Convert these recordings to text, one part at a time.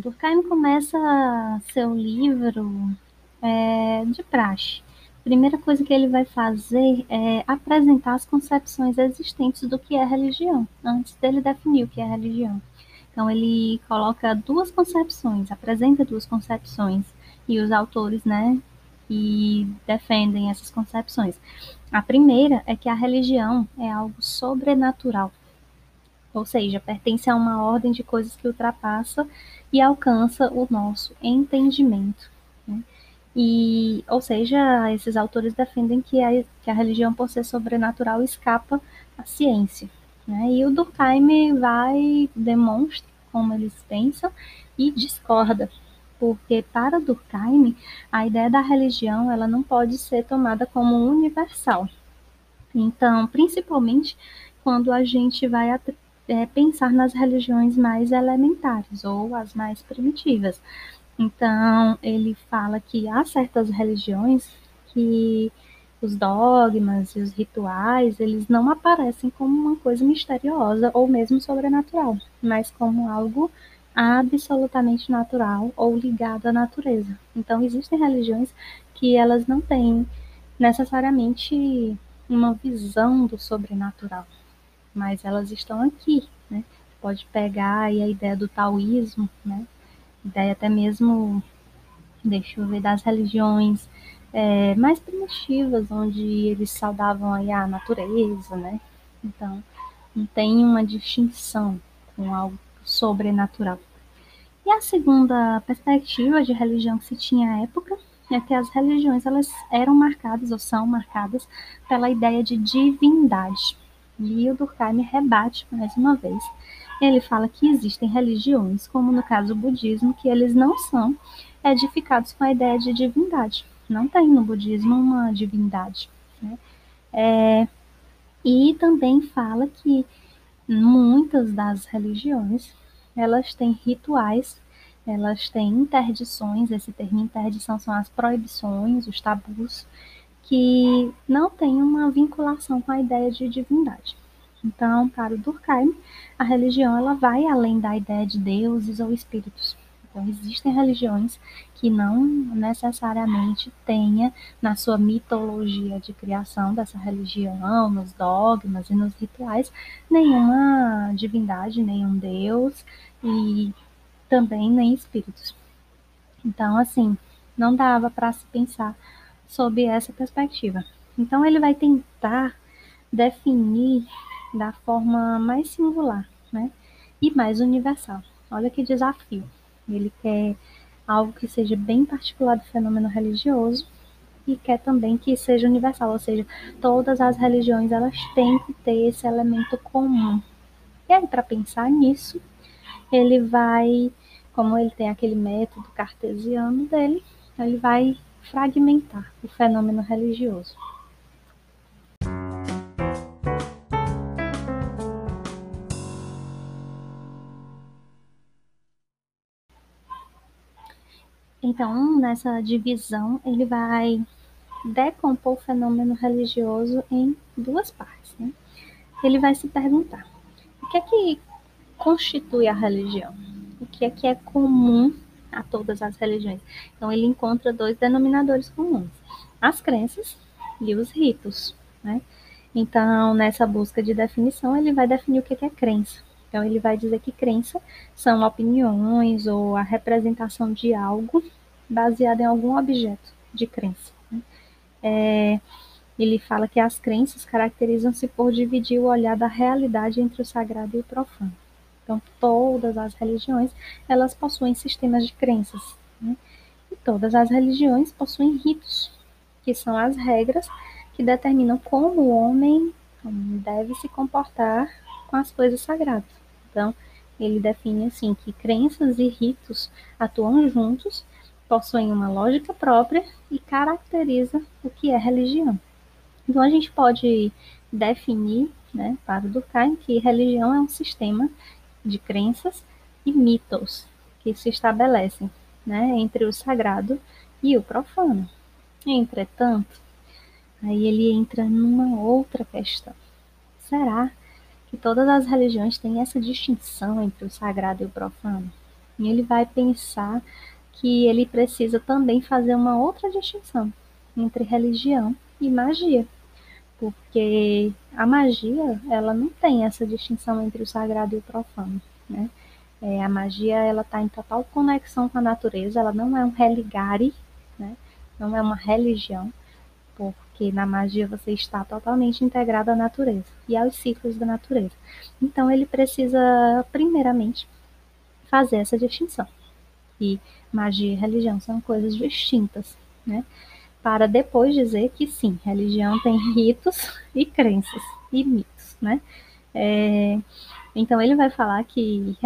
Durkheim começa seu livro é, de praxe. Primeira coisa que ele vai fazer é apresentar as concepções existentes do que é religião, antes dele definir o que é religião. Então, ele coloca duas concepções, apresenta duas concepções, e os autores, né, que defendem essas concepções. A primeira é que a religião é algo sobrenatural, ou seja, pertence a uma ordem de coisas que ultrapassa e alcança o nosso entendimento. Né? E, ou seja, esses autores defendem que a, que a religião, por ser sobrenatural, escapa à ciência. Né? E o Durkheim vai, demonstra como eles pensam e discorda, porque para Durkheim, a ideia da religião ela não pode ser tomada como universal. Então, principalmente quando a gente vai é, pensar nas religiões mais elementares ou as mais primitivas. Então, ele fala que há certas religiões que os dogmas e os rituais, eles não aparecem como uma coisa misteriosa ou mesmo sobrenatural, mas como algo absolutamente natural ou ligado à natureza. Então, existem religiões que elas não têm necessariamente uma visão do sobrenatural, mas elas estão aqui, né? Pode pegar aí a ideia do taoísmo, né? Ideia até mesmo, deixa eu ver, das religiões é, mais primitivas, onde eles saudavam aí a natureza, né? Então, não tem uma distinção com algo sobrenatural. E a segunda perspectiva de religião que se tinha à época é que as religiões elas eram marcadas ou são marcadas pela ideia de divindade. E o Durkheim rebate mais uma vez. Ele fala que existem religiões, como no caso o budismo, que eles não são edificados com a ideia de divindade. Não tem no budismo uma divindade. Né? É, e também fala que muitas das religiões elas têm rituais, elas têm interdições. Esse termo interdição são as proibições, os tabus que não tem uma vinculação com a ideia de divindade. Então, para o Durkheim, a religião ela vai além da ideia de deuses ou espíritos. Então, existem religiões que não necessariamente tenha na sua mitologia de criação dessa religião, nos dogmas e nos rituais, nenhuma divindade, nenhum deus e também nem espíritos. Então, assim, não dava para se pensar sob essa perspectiva. Então, ele vai tentar definir da forma mais singular, né? E mais universal. Olha que desafio. Ele quer algo que seja bem particular do fenômeno religioso e quer também que seja universal, ou seja, todas as religiões elas têm que ter esse elemento comum. E aí, para pensar nisso, ele vai, como ele tem aquele método cartesiano dele, ele vai fragmentar o fenômeno religioso. Então, nessa divisão, ele vai decompor o fenômeno religioso em duas partes. Né? Ele vai se perguntar: o que é que constitui a religião? O que é que é comum a todas as religiões. Então, ele encontra dois denominadores comuns: as crenças e os ritos. Né? Então, nessa busca de definição, ele vai definir o que é crença. Então, ele vai dizer que crença são opiniões ou a representação de algo baseado em algum objeto de crença. Né? É, ele fala que as crenças caracterizam-se por dividir o olhar da realidade entre o sagrado e o profano. Então, todas as religiões, elas possuem sistemas de crenças. Né? E todas as religiões possuem ritos, que são as regras que determinam como o homem deve se comportar com as coisas sagradas. Então, ele define assim que crenças e ritos atuam juntos, possuem uma lógica própria e caracteriza o que é religião. Então, a gente pode definir, né, para Durkheim, que religião é um sistema de crenças e mitos que se estabelecem né, entre o sagrado e o profano. Entretanto, aí ele entra numa outra questão. Será que todas as religiões têm essa distinção entre o sagrado e o profano? ele vai pensar que ele precisa também fazer uma outra distinção entre religião e magia, porque a magia ela não tem essa distinção entre o sagrado e o profano, né? É, a magia ela está em total conexão com a natureza, ela não é um religare, né? Não é uma religião, porque na magia você está totalmente integrado à natureza e aos ciclos da natureza. Então ele precisa primeiramente fazer essa distinção. E magia e religião são coisas distintas, né? Para depois dizer que sim, religião tem ritos e crenças e mitos, né? É, então ele vai falar que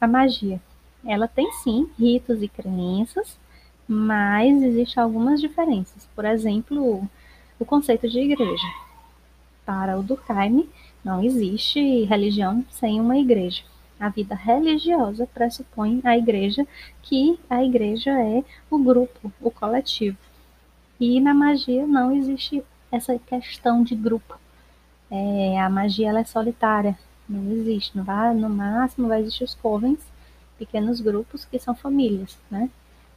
a magia, ela tem sim ritos e crenças, mas existem algumas diferenças. Por exemplo, o conceito de igreja. Para o Durkheim, não existe religião sem uma igreja. A vida religiosa pressupõe a igreja, que a igreja é o grupo, o coletivo. E na magia não existe essa questão de grupo. É, a magia ela é solitária, não existe. No, vai, no máximo vai existir os covens, pequenos grupos que são famílias, né?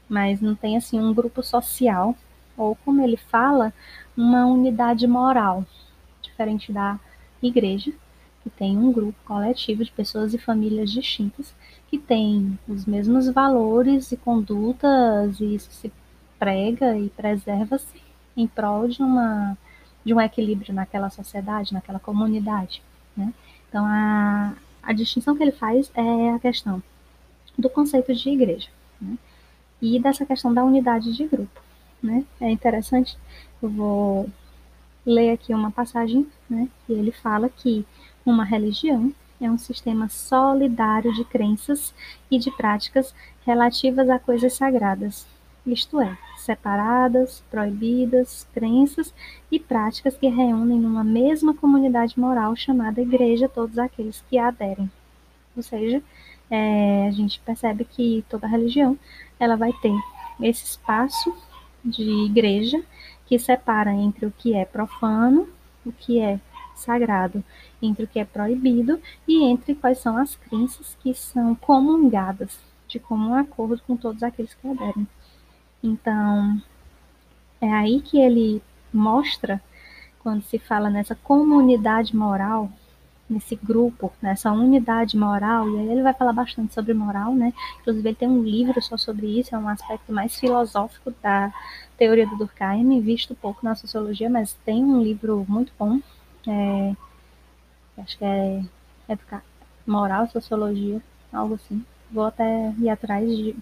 Mas não tem assim um grupo social, ou como ele fala, uma unidade moral, diferente da igreja, que tem um grupo coletivo de pessoas e famílias distintas que têm os mesmos valores e condutas e se prega e preserva-se em prol de uma de um equilíbrio naquela sociedade, naquela comunidade, né? Então a, a distinção que ele faz é a questão do conceito de igreja, né? E dessa questão da unidade de grupo, né? É interessante, eu vou ler aqui uma passagem, né? E ele fala que uma religião é um sistema solidário de crenças e de práticas relativas a coisas sagradas, isto é, separadas, proibidas, crenças e práticas que reúnem numa mesma comunidade moral chamada igreja todos aqueles que a aderem. Ou seja, é, a gente percebe que toda religião ela vai ter esse espaço de igreja que separa entre o que é profano, o que é sagrado, entre o que é proibido e entre quais são as crenças que são comungadas de comum acordo com todos aqueles que aderem. Então, é aí que ele mostra, quando se fala nessa comunidade moral, nesse grupo, nessa unidade moral, e aí ele vai falar bastante sobre moral, né? Inclusive ele tem um livro só sobre isso, é um aspecto mais filosófico da teoria do Durkheim, visto pouco na sociologia, mas tem um livro muito bom é, acho que é educar, moral, sociologia, algo assim. Vou até ir atrás de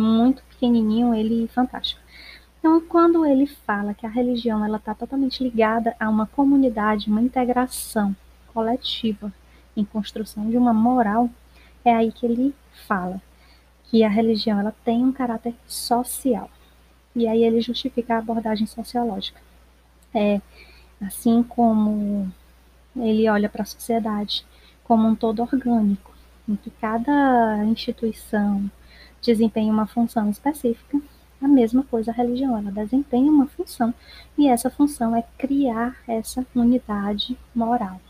muito pequenininho, ele fantástico. Então, quando ele fala que a religião ela está totalmente ligada a uma comunidade, uma integração coletiva em construção de uma moral, é aí que ele fala que a religião ela tem um caráter social. E aí ele justifica a abordagem sociológica. É, assim como ele olha para a sociedade como um todo orgânico, em que cada instituição desempenha uma função específica, a mesma coisa a religião, ela desempenha uma função, e essa função é criar essa unidade moral.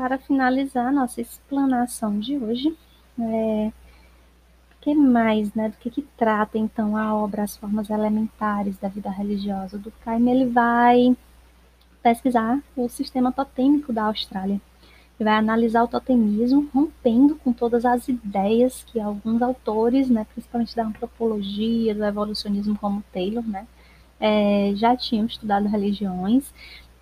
para finalizar nossa explanação de hoje, é, que mais, né, do que, que trata então a obra As Formas Elementares da Vida Religiosa do Caime, ele vai pesquisar o sistema totêmico da Austrália. Ele vai analisar o totemismo, rompendo com todas as ideias que alguns autores, né, principalmente da antropologia, do evolucionismo como Taylor, né, é, já tinham estudado religiões.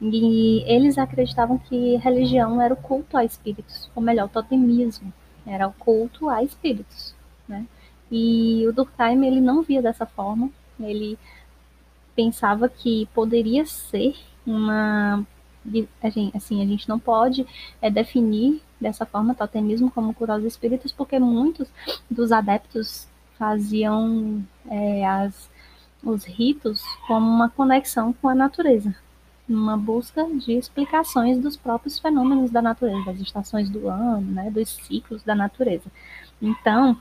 E eles acreditavam que religião era o culto a espíritos, ou melhor, o totemismo, era o culto a espíritos, né? E o Durkheim, ele não via dessa forma, ele pensava que poderia ser uma assim, a gente não pode é, definir dessa forma totemismo como curar os espíritos, porque muitos dos adeptos faziam é, as, os ritos como uma conexão com a natureza, uma busca de explicações dos próprios fenômenos da natureza, das estações do ano, né, dos ciclos da natureza. Então,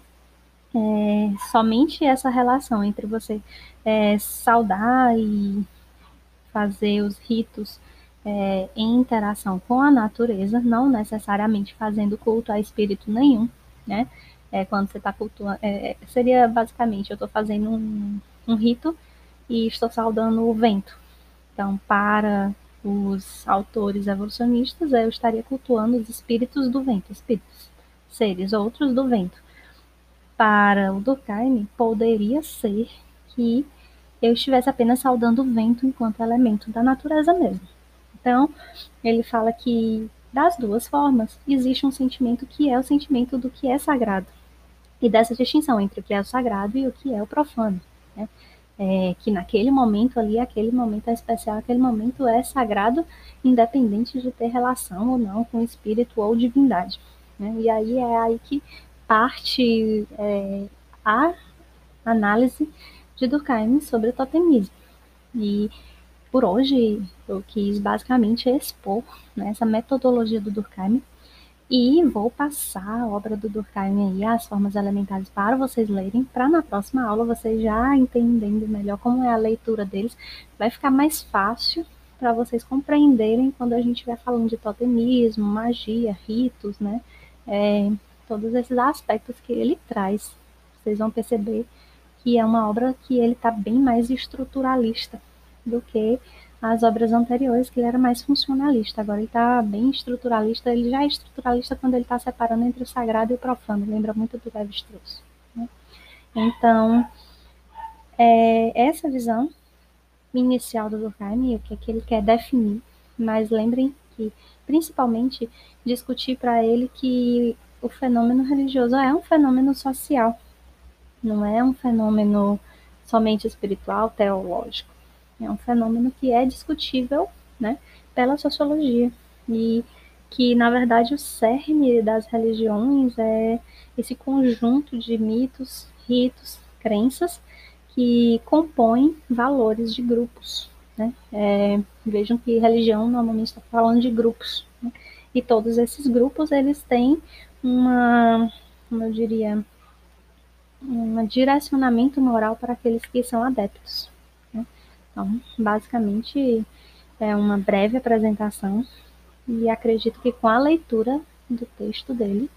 é, somente essa relação entre você é, saudar e fazer os ritos é, em interação com a natureza, não necessariamente fazendo culto a espírito nenhum, né? É, quando você está cultuando, é, seria basicamente eu estou fazendo um, um rito e estou saudando o vento. Então, para os autores evolucionistas, eu estaria cultuando os espíritos do vento, espíritos, seres outros do vento. Para o Durkheim, poderia ser que eu estivesse apenas saudando o vento enquanto elemento da natureza mesmo. Então, ele fala que das duas formas existe um sentimento que é o sentimento do que é sagrado e dessa distinção entre o que é o sagrado e o que é o profano. Né? É, que naquele momento ali, aquele momento é especial, aquele momento é sagrado, independente de ter relação ou não com espírito ou divindade. Né? E aí é aí que parte é, a análise de Durkheim sobre o totemismo. E por hoje eu quis basicamente expor né, essa metodologia do Durkheim e vou passar a obra do Durkheim aí, as formas elementares, para vocês lerem, para na próxima aula vocês já entendendo melhor como é a leitura deles, vai ficar mais fácil para vocês compreenderem quando a gente estiver falando de totemismo, magia, ritos, né? É, todos esses aspectos que ele traz. Vocês vão perceber que é uma obra que ele está bem mais estruturalista do que as obras anteriores, que ele era mais funcionalista. Agora ele está bem estruturalista. Ele já é estruturalista quando ele está separando entre o sagrado e o profano. Lembra muito do Levi-Strauss. Né? Então, é, essa visão inicial do Durkheim, o que é que ele quer definir, mas lembrem que, principalmente, discutir para ele que o fenômeno religioso é um fenômeno social, não é um fenômeno somente espiritual, teológico. É um fenômeno que é discutível né, pela sociologia e que, na verdade, o cerne das religiões é esse conjunto de mitos, ritos, crenças que compõem valores de grupos. Né? É, vejam que religião normalmente está falando de grupos. Né? E todos esses grupos, eles têm uma, como eu diria, um direcionamento moral para aqueles que são adeptos. Né? Então, basicamente, é uma breve apresentação e acredito que com a leitura do texto dele,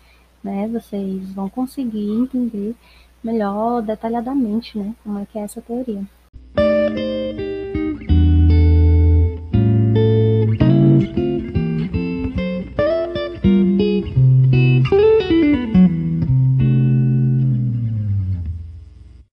né, vocês vão conseguir entender melhor, detalhadamente, né, como é que é essa teoria.